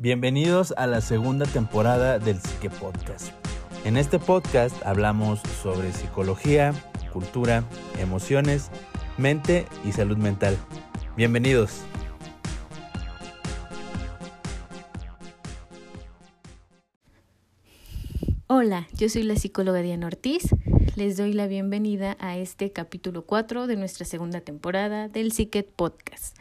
Bienvenidos a la segunda temporada del Psique Podcast. En este podcast hablamos sobre psicología, cultura, emociones, mente y salud mental. Bienvenidos. Hola, yo soy la psicóloga Diana Ortiz. Les doy la bienvenida a este capítulo 4 de nuestra segunda temporada del Psiquet Podcast.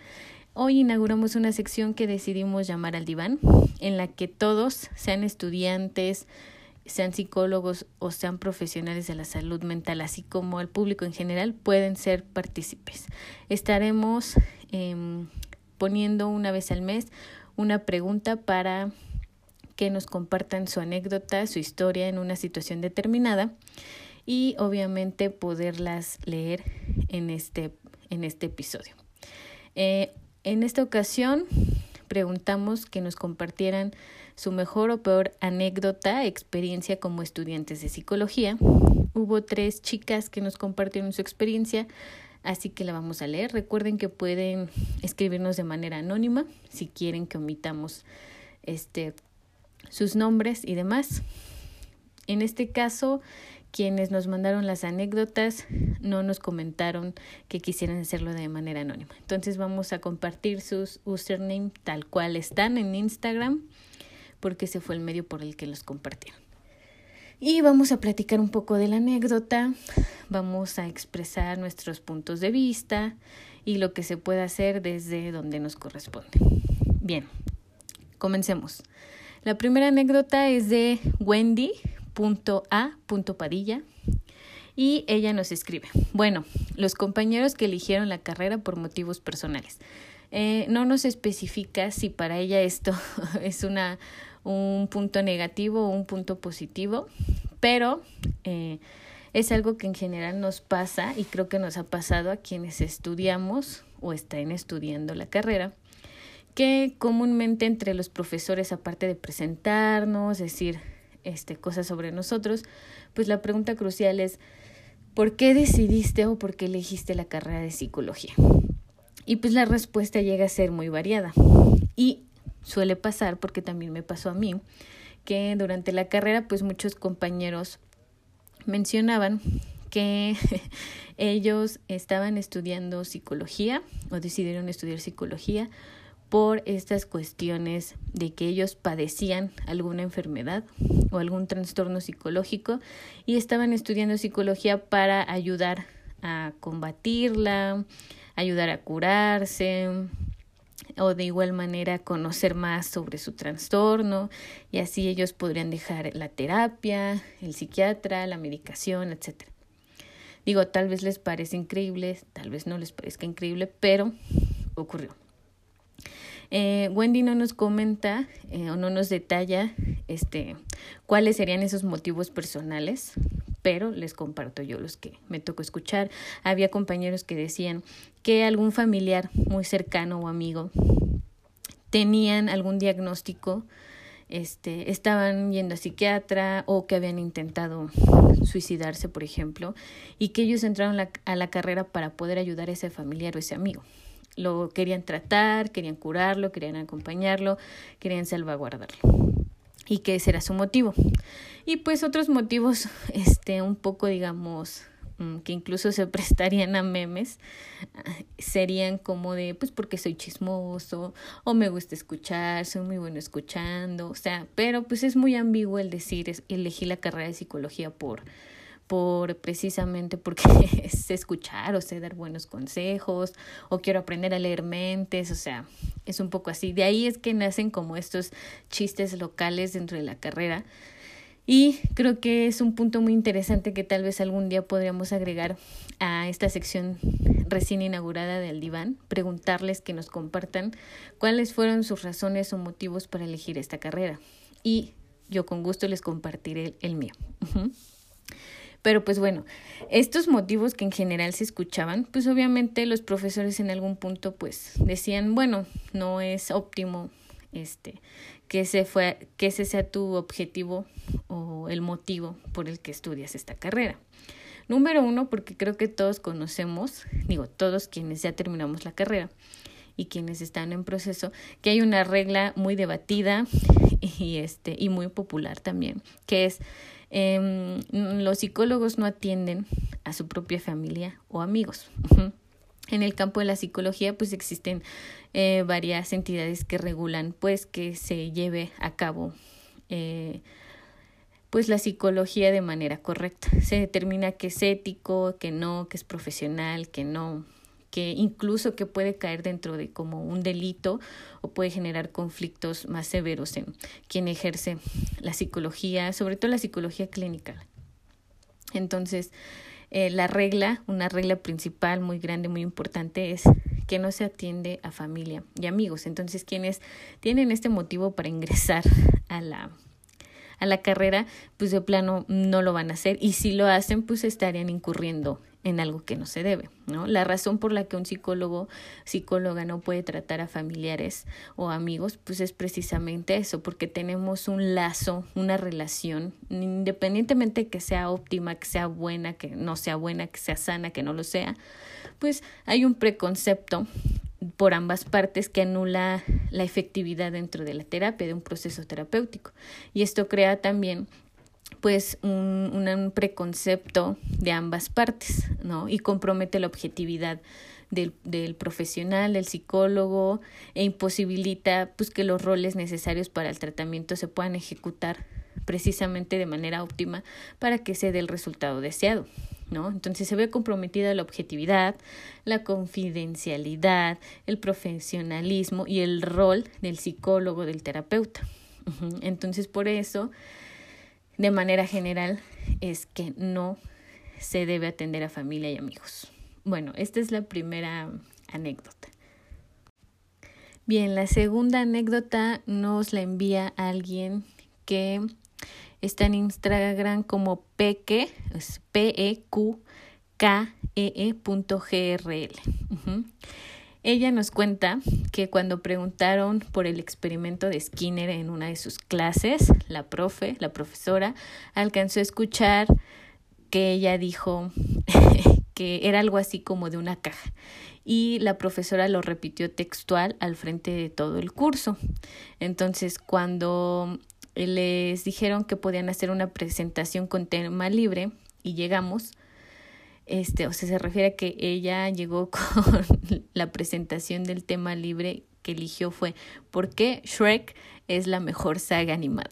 Hoy inauguramos una sección que decidimos llamar al diván, en la que todos, sean estudiantes, sean psicólogos o sean profesionales de la salud mental, así como el público en general, pueden ser partícipes. Estaremos em, poniendo una vez al mes una pregunta para que nos compartan su anécdota, su historia en una situación determinada y obviamente poderlas leer en este, en este episodio. Eh, en esta ocasión preguntamos que nos compartieran su mejor o peor anécdota, experiencia como estudiantes de psicología. Hubo tres chicas que nos compartieron su experiencia, así que la vamos a leer. Recuerden que pueden escribirnos de manera anónima si quieren que omitamos este sus nombres y demás. En este caso, quienes nos mandaron las anécdotas no nos comentaron que quisieran hacerlo de manera anónima. Entonces vamos a compartir sus username tal cual están en Instagram porque ese fue el medio por el que los compartieron. Y vamos a platicar un poco de la anécdota, vamos a expresar nuestros puntos de vista y lo que se puede hacer desde donde nos corresponde. Bien, comencemos. La primera anécdota es de Wendy, Padilla y ella nos escribe, bueno, los compañeros que eligieron la carrera por motivos personales. Eh, no nos especifica si para ella esto es una, un punto negativo o un punto positivo, pero eh, es algo que en general nos pasa y creo que nos ha pasado a quienes estudiamos o están estudiando la carrera, que comúnmente entre los profesores, aparte de presentarnos, decir, este, cosas sobre nosotros, pues la pregunta crucial es, ¿por qué decidiste o por qué elegiste la carrera de psicología? Y pues la respuesta llega a ser muy variada. Y suele pasar, porque también me pasó a mí, que durante la carrera pues muchos compañeros mencionaban que ellos estaban estudiando psicología o decidieron estudiar psicología por estas cuestiones de que ellos padecían alguna enfermedad o algún trastorno psicológico y estaban estudiando psicología para ayudar a combatirla, ayudar a curarse o de igual manera conocer más sobre su trastorno y así ellos podrían dejar la terapia, el psiquiatra, la medicación, etc. Digo, tal vez les parece increíble, tal vez no les parezca increíble, pero ocurrió. Eh, Wendy no nos comenta eh, o no nos detalla este, cuáles serían esos motivos personales, pero les comparto yo los que me tocó escuchar. Había compañeros que decían que algún familiar muy cercano o amigo tenían algún diagnóstico, este, estaban yendo a psiquiatra o que habían intentado suicidarse, por ejemplo, y que ellos entraron a la carrera para poder ayudar a ese familiar o ese amigo lo querían tratar, querían curarlo, querían acompañarlo, querían salvaguardarlo. Y que ese era su motivo. Y pues otros motivos, este, un poco, digamos, mm, que incluso se prestarían a memes, serían como de, pues porque soy chismoso, o me gusta escuchar, soy muy bueno escuchando, o sea, pero pues es muy ambiguo el decir, elegí la carrera de psicología por, por precisamente porque sé escuchar o sé dar buenos consejos o quiero aprender a leer mentes, o sea, es un poco así. De ahí es que nacen como estos chistes locales dentro de la carrera. Y creo que es un punto muy interesante que tal vez algún día podríamos agregar a esta sección recién inaugurada del diván, preguntarles que nos compartan cuáles fueron sus razones o motivos para elegir esta carrera. Y yo con gusto les compartiré el, mío. Pero pues bueno, estos motivos que en general se escuchaban, pues obviamente los profesores en algún punto pues decían, bueno, no es óptimo este que fue que ese sea tu objetivo o el motivo por el que estudias esta carrera. Número uno, porque creo que todos conocemos, digo, todos quienes ya terminamos la carrera, y quienes están en proceso, que hay una regla muy debatida y, este, y muy popular también, que es eh, los psicólogos no atienden a su propia familia o amigos. En el campo de la psicología, pues existen eh, varias entidades que regulan, pues, que se lleve a cabo eh, pues la psicología de manera correcta. Se determina que es ético, que no, que es profesional, que no, que incluso que puede caer dentro de como un delito o puede generar conflictos más severos en quien ejerce la psicología, sobre todo la psicología clínica. Entonces, eh, la regla, una regla principal muy grande, muy importante es que no se atiende a familia y amigos. Entonces, quienes tienen este motivo para ingresar a la a la carrera, pues de plano no lo van a hacer y si lo hacen, pues estarían incurriendo en algo que no se debe, ¿no? La razón por la que un psicólogo, psicóloga no puede tratar a familiares o amigos, pues es precisamente eso, porque tenemos un lazo, una relación, independientemente que sea óptima, que sea buena, que no sea buena, que sea sana, que no lo sea, pues hay un preconcepto por ambas partes que anula la efectividad dentro de la terapia, de un proceso terapéutico. Y esto crea también pues un, un preconcepto de ambas partes, ¿no? Y compromete la objetividad del, del, profesional, del psicólogo, e imposibilita pues que los roles necesarios para el tratamiento se puedan ejecutar precisamente de manera óptima para que se dé el resultado deseado. ¿no? Entonces se ve comprometida la objetividad, la confidencialidad, el profesionalismo y el rol del psicólogo, del terapeuta. Entonces por eso, de manera general, es que no se debe atender a familia y amigos. Bueno, esta es la primera anécdota. Bien, la segunda anécdota nos la envía alguien que Está en Instagram como peque, es p e q k e, e Ella nos cuenta que cuando preguntaron por el experimento de Skinner en una de sus clases, la profe, la profesora, alcanzó a escuchar que ella dijo que era algo así como de una caja y la profesora lo repitió textual al frente de todo el curso. Entonces, cuando les dijeron que podían hacer una presentación con tema libre y llegamos. Este, o sea, se refiere a que ella llegó con la presentación del tema libre que eligió fue ¿Por qué Shrek es la mejor saga animada?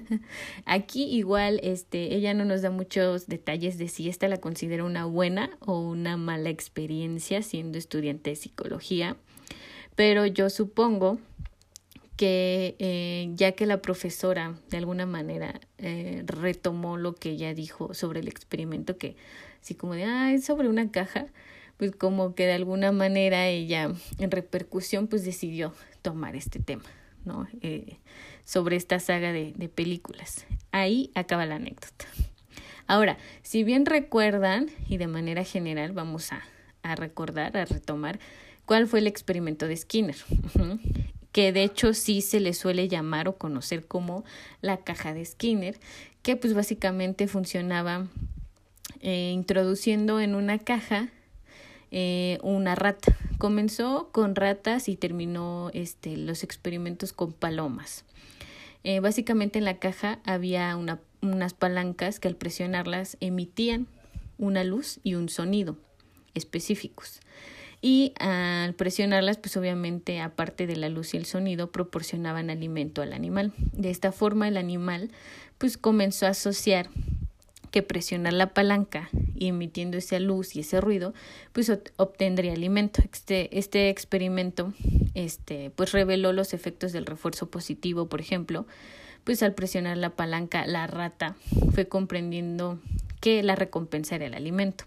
Aquí igual este ella no nos da muchos detalles de si esta la considera una buena o una mala experiencia siendo estudiante de psicología, pero yo supongo que eh, ya que la profesora de alguna manera eh, retomó lo que ella dijo sobre el experimento, que así como de, ah, es sobre una caja, pues como que de alguna manera ella en repercusión pues decidió tomar este tema, ¿no? Eh, sobre esta saga de, de películas. Ahí acaba la anécdota. Ahora, si bien recuerdan, y de manera general vamos a, a recordar, a retomar, cuál fue el experimento de Skinner que de hecho sí se le suele llamar o conocer como la caja de Skinner, que pues básicamente funcionaba eh, introduciendo en una caja eh, una rata. Comenzó con ratas y terminó este, los experimentos con palomas. Eh, básicamente en la caja había una, unas palancas que al presionarlas emitían una luz y un sonido específicos y al presionarlas, pues obviamente, aparte de la luz y el sonido, proporcionaban alimento al animal. De esta forma, el animal, pues comenzó a asociar que presionar la palanca y emitiendo esa luz y ese ruido, pues obtendría alimento. Este, este experimento, este, pues reveló los efectos del refuerzo positivo, por ejemplo, pues al presionar la palanca, la rata fue comprendiendo que la recompensa era el alimento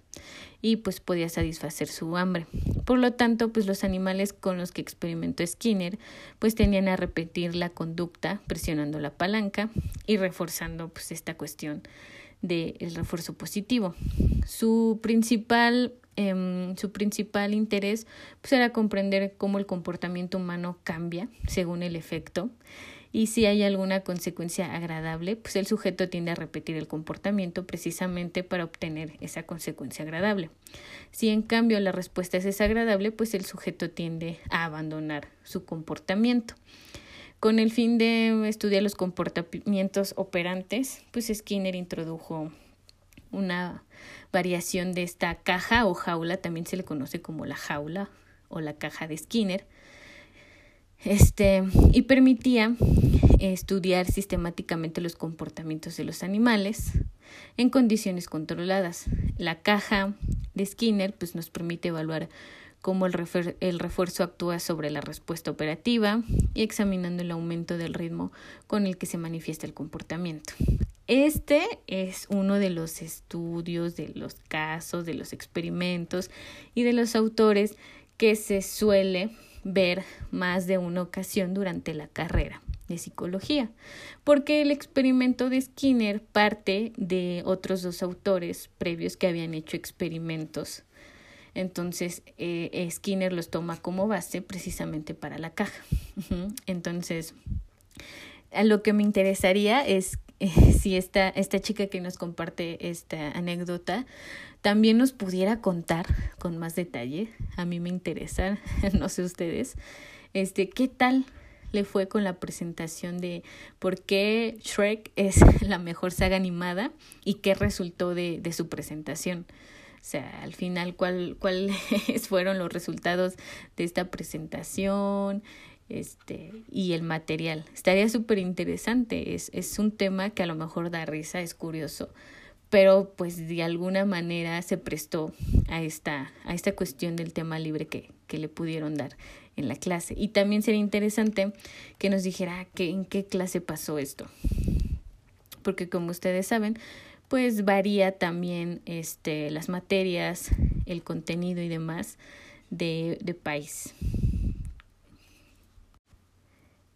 y pues podía satisfacer su hambre. Por lo tanto, pues los animales con los que experimentó Skinner pues tenían a repetir la conducta presionando la palanca y reforzando pues esta cuestión del refuerzo positivo. Su principal Em, su principal interés pues, era comprender cómo el comportamiento humano cambia según el efecto y si hay alguna consecuencia agradable, pues el sujeto tiende a repetir el comportamiento precisamente para obtener esa consecuencia agradable. Si en cambio la respuesta es desagradable, pues el sujeto tiende a abandonar su comportamiento. Con el fin de estudiar los comportamientos operantes, pues Skinner introdujo una variación de esta caja o jaula, también se le conoce como la jaula o la caja de Skinner, este, y permitía estudiar sistemáticamente los comportamientos de los animales en condiciones controladas. La caja de Skinner pues, nos permite evaluar cómo el, el refuerzo actúa sobre la respuesta operativa y examinando el aumento del ritmo con el que se manifiesta el comportamiento. Este es uno de los estudios, de los casos, de los experimentos y de los autores que se suele ver más de una ocasión durante la carrera de psicología, porque el experimento de Skinner parte de otros dos autores previos que habían hecho experimentos. Entonces, eh, Skinner los toma como base precisamente para la caja. Entonces, a lo que me interesaría es si esta, esta chica que nos comparte esta anécdota también nos pudiera contar con más detalle, a mí me interesa, no sé ustedes, este, ¿qué tal le fue con la presentación de por qué Shrek es la mejor saga animada y qué resultó de, de su presentación? O sea, al final, ¿cuáles cuál fueron los resultados de esta presentación? este, y el material. Estaría súper interesante, es, es un tema que a lo mejor da risa, es curioso, pero pues de alguna manera se prestó a esta, a esta cuestión del tema libre que, que le pudieron dar en la clase. Y también sería interesante que nos dijera que, en qué clase pasó esto. Porque como ustedes saben, pues varía también este, las materias, el contenido y demás de, de país.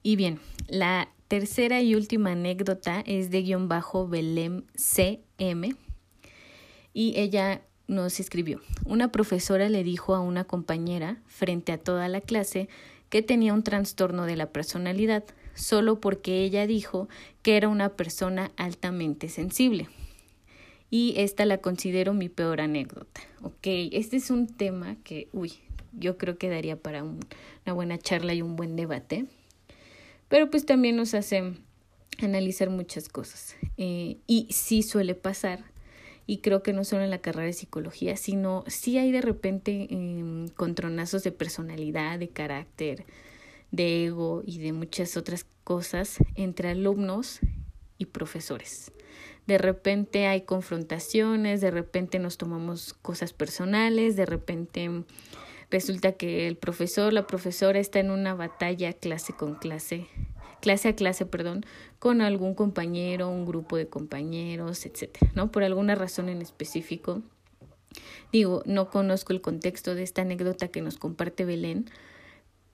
Y bien, la tercera y última anécdota es de guion bajo Belém CM y ella nos escribió. Una profesora le dijo a una compañera frente a toda la clase que tenía un trastorno de la personalidad solo porque ella dijo que era una persona altamente sensible. Y esta la considero mi peor anécdota. Ok, este es un tema que, uy, yo creo que daría para una buena charla y un buen debate pero pues también nos hace analizar muchas cosas. Eh, y sí suele pasar, y creo que no solo en la carrera de psicología, sino sí hay de repente eh, de personalidad, de carácter, de ego y de muchas otras cosas entre alumnos y profesores. De repente hay confrontaciones, de repente nos tomamos cosas personales, de repente Resulta que el profesor, la profesora está en una batalla clase con clase, clase a clase, perdón, con algún compañero, un grupo de compañeros, etcétera, ¿no? Por alguna razón en específico. Digo, no conozco el contexto de esta anécdota que nos comparte Belén,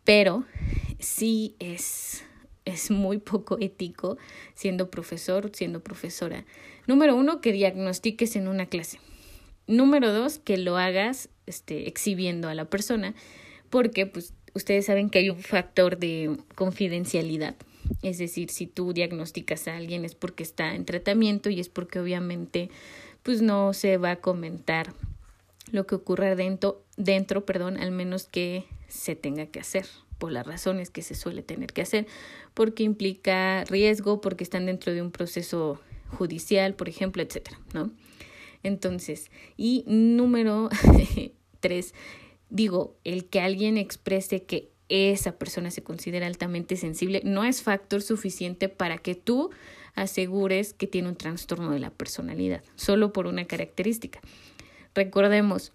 pero sí es es muy poco ético siendo profesor, siendo profesora. Número uno, que diagnostiques en una clase. Número dos, que lo hagas este, exhibiendo a la persona, porque pues ustedes saben que hay un factor de confidencialidad. Es decir, si tú diagnosticas a alguien es porque está en tratamiento y es porque obviamente pues no se va a comentar lo que ocurra dentro, dentro, perdón, al menos que se tenga que hacer por las razones que se suele tener que hacer, porque implica riesgo, porque están dentro de un proceso judicial, por ejemplo, etcétera, ¿no? Entonces, y número tres, digo, el que alguien exprese que esa persona se considera altamente sensible no es factor suficiente para que tú asegures que tiene un trastorno de la personalidad, solo por una característica. Recordemos,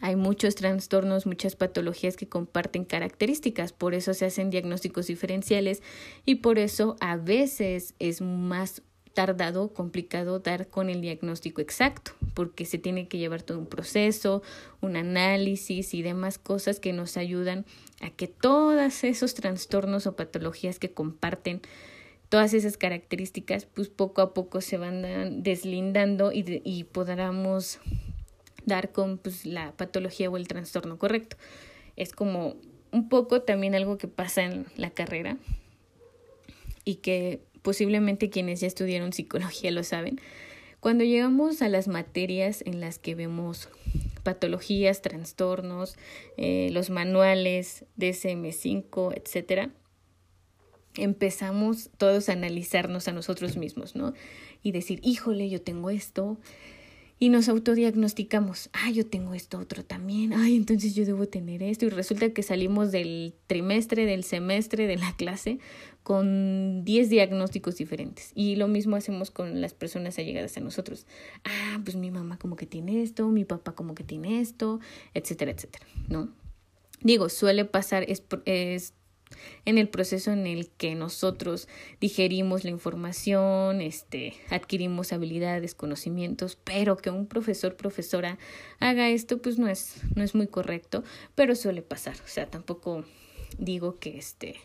hay muchos trastornos, muchas patologías que comparten características, por eso se hacen diagnósticos diferenciales y por eso a veces es más tardado, complicado dar con el diagnóstico exacto, porque se tiene que llevar todo un proceso, un análisis y demás cosas que nos ayudan a que todos esos trastornos o patologías que comparten todas esas características, pues poco a poco se van deslindando y, y podamos dar con pues, la patología o el trastorno correcto. Es como un poco también algo que pasa en la carrera y que posiblemente quienes ya estudiaron psicología lo saben. Cuando llegamos a las materias en las que vemos patologías, trastornos, eh, los manuales DSM5, etcétera, empezamos todos a analizarnos a nosotros mismos, ¿no? Y decir, híjole, yo tengo esto, y nos autodiagnosticamos, ah, yo tengo esto otro también, ay, entonces yo debo tener esto y resulta que salimos del trimestre, del semestre, de la clase con 10 diagnósticos diferentes y lo mismo hacemos con las personas allegadas a nosotros. Ah, pues mi mamá como que tiene esto, mi papá como que tiene esto, etcétera, etcétera, ¿no? Digo, suele pasar, es, es en el proceso en el que nosotros digerimos la información, este, adquirimos habilidades, conocimientos, pero que un profesor, profesora haga esto, pues no es, no es muy correcto, pero suele pasar. O sea, tampoco digo que este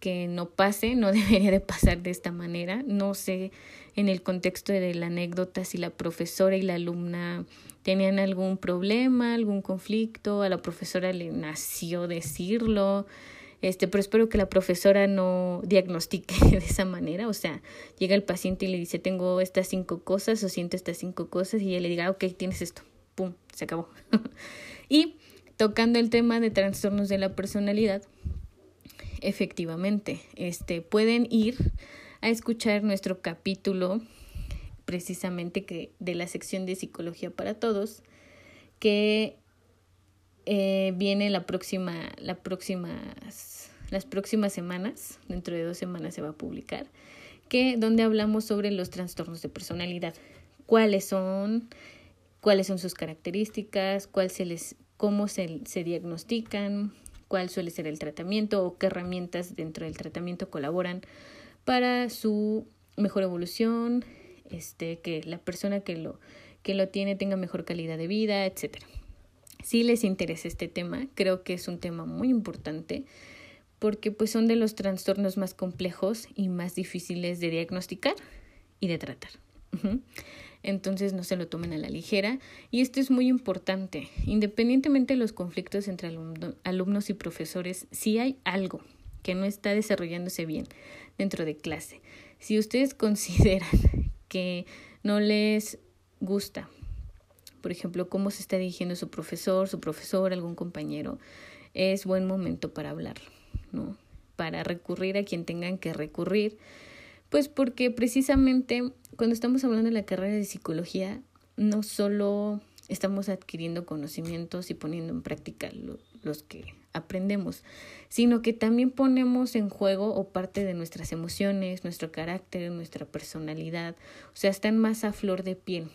que no pase, no debería de pasar de esta manera. No sé en el contexto de la anécdota si la profesora y la alumna tenían algún problema, algún conflicto, a la profesora le nació decirlo, este, pero espero que la profesora no diagnostique de esa manera, o sea, llega el paciente y le dice, tengo estas cinco cosas o siento estas cinco cosas y ella le diga, ah, ok, tienes esto, pum, se acabó. y tocando el tema de trastornos de la personalidad, efectivamente, este, pueden ir a escuchar nuestro capítulo precisamente que de la sección de psicología para todos que eh, viene la próxima, la próximas, las próximas semanas, dentro de dos semanas se va a publicar, que donde hablamos sobre los trastornos de personalidad, cuáles son, cuáles son sus características, cuál se les, cómo se, se diagnostican, cuál suele ser el tratamiento o qué herramientas dentro del tratamiento colaboran para su mejor evolución, este, que la persona que lo, que lo tiene tenga mejor calidad de vida, etcétera si les interesa este tema, creo que es un tema muy importante porque pues son de los trastornos más complejos y más difíciles de diagnosticar y de tratar. Entonces no se lo tomen a la ligera y esto es muy importante. Independientemente de los conflictos entre alumnos y profesores, si hay algo que no está desarrollándose bien dentro de clase, si ustedes consideran que no les gusta por ejemplo, cómo se está dirigiendo su profesor, su profesor, algún compañero, es buen momento para hablarlo, ¿no? Para recurrir a quien tengan que recurrir, pues porque precisamente cuando estamos hablando de la carrera de psicología, no solo estamos adquiriendo conocimientos y poniendo en práctica los que aprendemos, sino que también ponemos en juego o parte de nuestras emociones, nuestro carácter, nuestra personalidad, o sea, están más a flor de piel,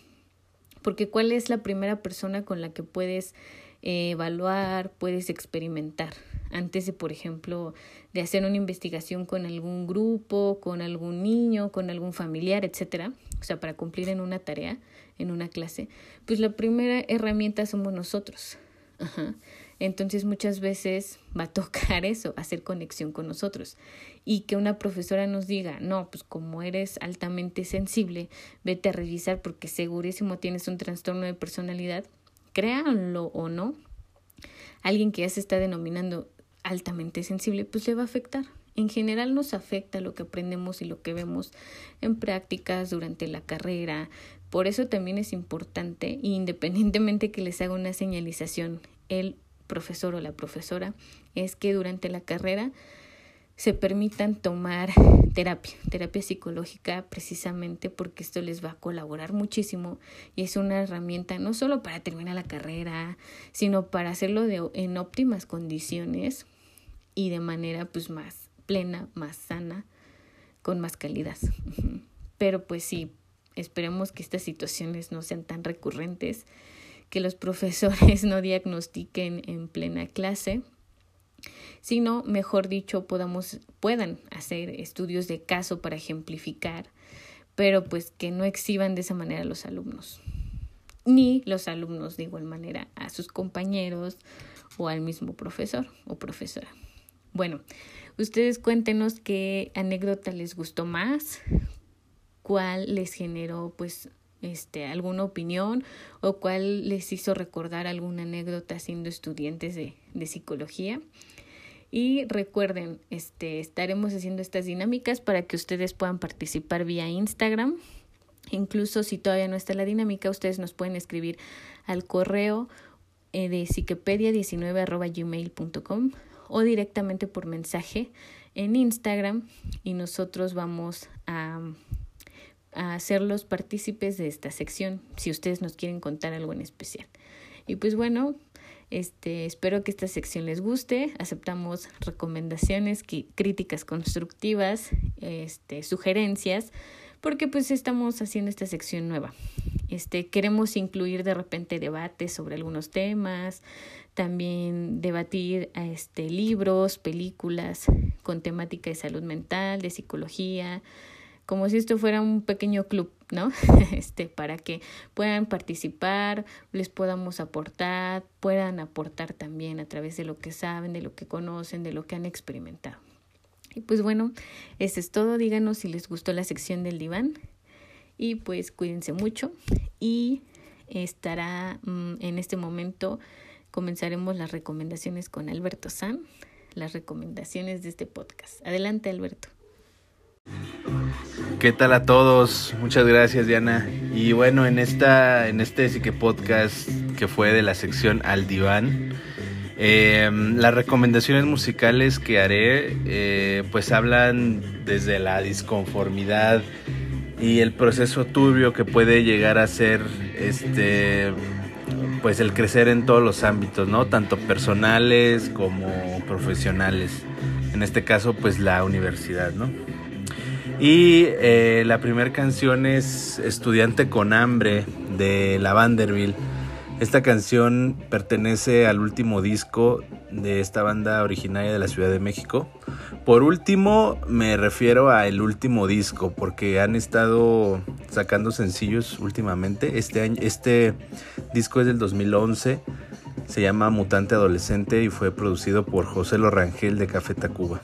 porque cuál es la primera persona con la que puedes eh, evaluar, puedes experimentar antes de, por ejemplo, de hacer una investigación con algún grupo, con algún niño, con algún familiar, etcétera, o sea, para cumplir en una tarea, en una clase, pues la primera herramienta somos nosotros. Ajá. Entonces muchas veces va a tocar eso, hacer conexión con nosotros. Y que una profesora nos diga, no, pues como eres altamente sensible, vete a revisar porque segurísimo tienes un trastorno de personalidad, créanlo o no, alguien que ya se está denominando altamente sensible, pues le va a afectar. En general nos afecta lo que aprendemos y lo que vemos en prácticas durante la carrera. Por eso también es importante, independientemente que les haga una señalización, el profesor o la profesora es que durante la carrera se permitan tomar terapia, terapia psicológica precisamente porque esto les va a colaborar muchísimo y es una herramienta no solo para terminar la carrera, sino para hacerlo de, en óptimas condiciones y de manera pues más plena, más sana, con más calidad. Pero pues sí, esperemos que estas situaciones no sean tan recurrentes que los profesores no diagnostiquen en plena clase, sino, mejor dicho, podamos, puedan hacer estudios de caso para ejemplificar, pero pues que no exhiban de esa manera a los alumnos, ni los alumnos de igual manera a sus compañeros o al mismo profesor o profesora. Bueno, ustedes cuéntenos qué anécdota les gustó más, cuál les generó pues este, alguna opinión o cuál les hizo recordar alguna anécdota siendo estudiantes de, de psicología. Y recuerden, este, estaremos haciendo estas dinámicas para que ustedes puedan participar vía Instagram. Incluso si todavía no está la dinámica, ustedes nos pueden escribir al correo eh, de psiquepedia19.gmail.com o directamente por mensaje en Instagram y nosotros vamos a, a hacer los partícipes de esta sección si ustedes nos quieren contar algo en especial. Y pues bueno, este, espero que esta sección les guste. Aceptamos recomendaciones, críticas constructivas, este, sugerencias, porque pues estamos haciendo esta sección nueva. Este, queremos incluir de repente debates sobre algunos temas, también debatir este, libros, películas con temática de salud mental, de psicología, como si esto fuera un pequeño club, ¿no? Este, para que puedan participar, les podamos aportar, puedan aportar también a través de lo que saben, de lo que conocen, de lo que han experimentado. Y pues bueno, eso es todo. Díganos si les gustó la sección del diván. Y pues cuídense mucho. Y estará mm, en este momento, comenzaremos las recomendaciones con Alberto San, las recomendaciones de este podcast. Adelante, Alberto. ¿Qué tal a todos? Muchas gracias Diana. Y bueno, en esta, en este sí que podcast que fue de la sección Al Diván, em, las recomendaciones musicales que haré, eh, pues hablan desde la disconformidad y el proceso turbio que puede llegar a ser, este, pues el crecer en todos los ámbitos, ¿no? Tanto personales como profesionales. En este caso, pues la universidad, ¿no? Y eh, la primera canción es Estudiante con Hambre de la Vanderbilt. Esta canción pertenece al último disco de esta banda originaria de la Ciudad de México. Por último, me refiero a el último disco, porque han estado sacando sencillos últimamente. Este, año, este disco es del 2011, se llama Mutante Adolescente y fue producido por José Lorangel de Café Tacuba.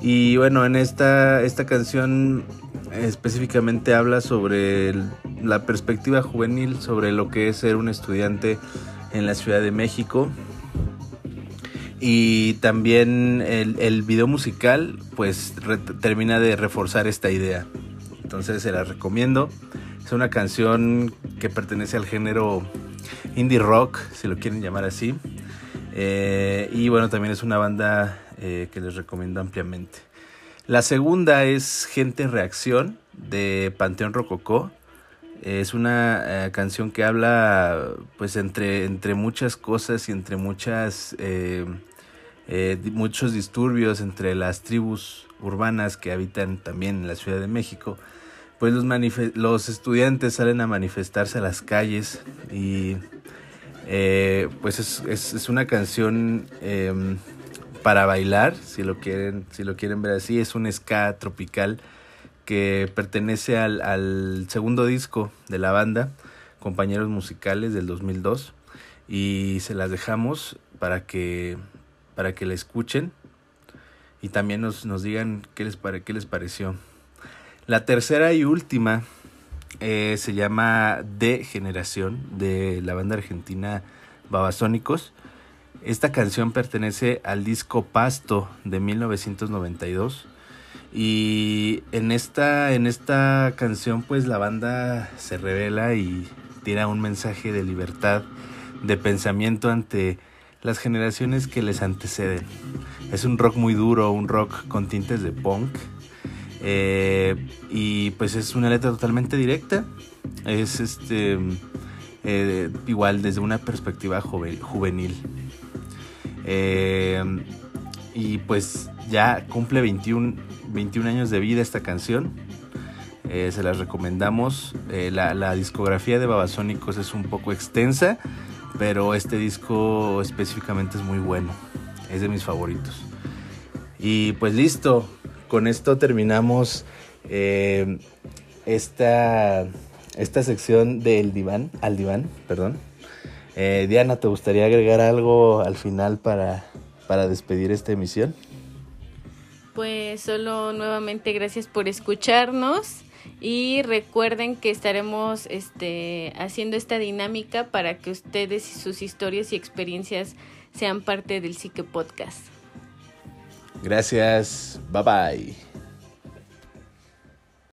Y bueno, en esta, esta canción específicamente habla sobre la perspectiva juvenil, sobre lo que es ser un estudiante en la Ciudad de México. Y también el, el video musical pues termina de reforzar esta idea. Entonces se la recomiendo. Es una canción que pertenece al género indie rock, si lo quieren llamar así. Eh, y bueno, también es una banda eh, que les recomiendo ampliamente. La segunda es Gente Reacción de Panteón Rococó. Es una eh, canción que habla pues entre, entre muchas cosas y entre muchas muchos disturbios entre las tribus urbanas que habitan también en la Ciudad de México. Pues los, los estudiantes salen a manifestarse a las calles y eh, pues es, es, una canción em, para bailar, si lo quieren, si lo quieren ver así, es un ska tropical que pertenece al, segundo disco de la banda, Compañeros Musicales del 2002, y se las dejamos para que, para que la escuchen y también nos, nos digan qué les, pare, qué les pareció. La tercera y última eh, se llama De Generación de la banda argentina Babasónicos. Esta canción pertenece al disco Pasto de 1992 y en esta en esta canción pues la banda se revela y tira un mensaje de libertad de pensamiento ante las generaciones que les anteceden. Es un rock muy duro, un rock con tintes de punk eh, y pues es una letra totalmente directa. Es este eh, igual desde una perspectiva juvenil. Eh, y pues ya cumple 21, 21 años de vida esta canción. se las recomendamos. La, la, discografía de Babasónicos es un poco extensa, pero este disco específicamente es muy bueno. Es de mis favoritos. Y pues listo, con esto terminamos eh, esta, esta sección del diván, al diván, perdón. Eh, Diana, ¿te gustaría agregar algo al final para, para despedir esta emisión? Pues solo nuevamente gracias por escucharnos y recuerden que estaremos este, haciendo esta dinámica para que ustedes y sus historias y experiencias sean parte del Psique Podcast. Gracias, bye bye.